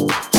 You.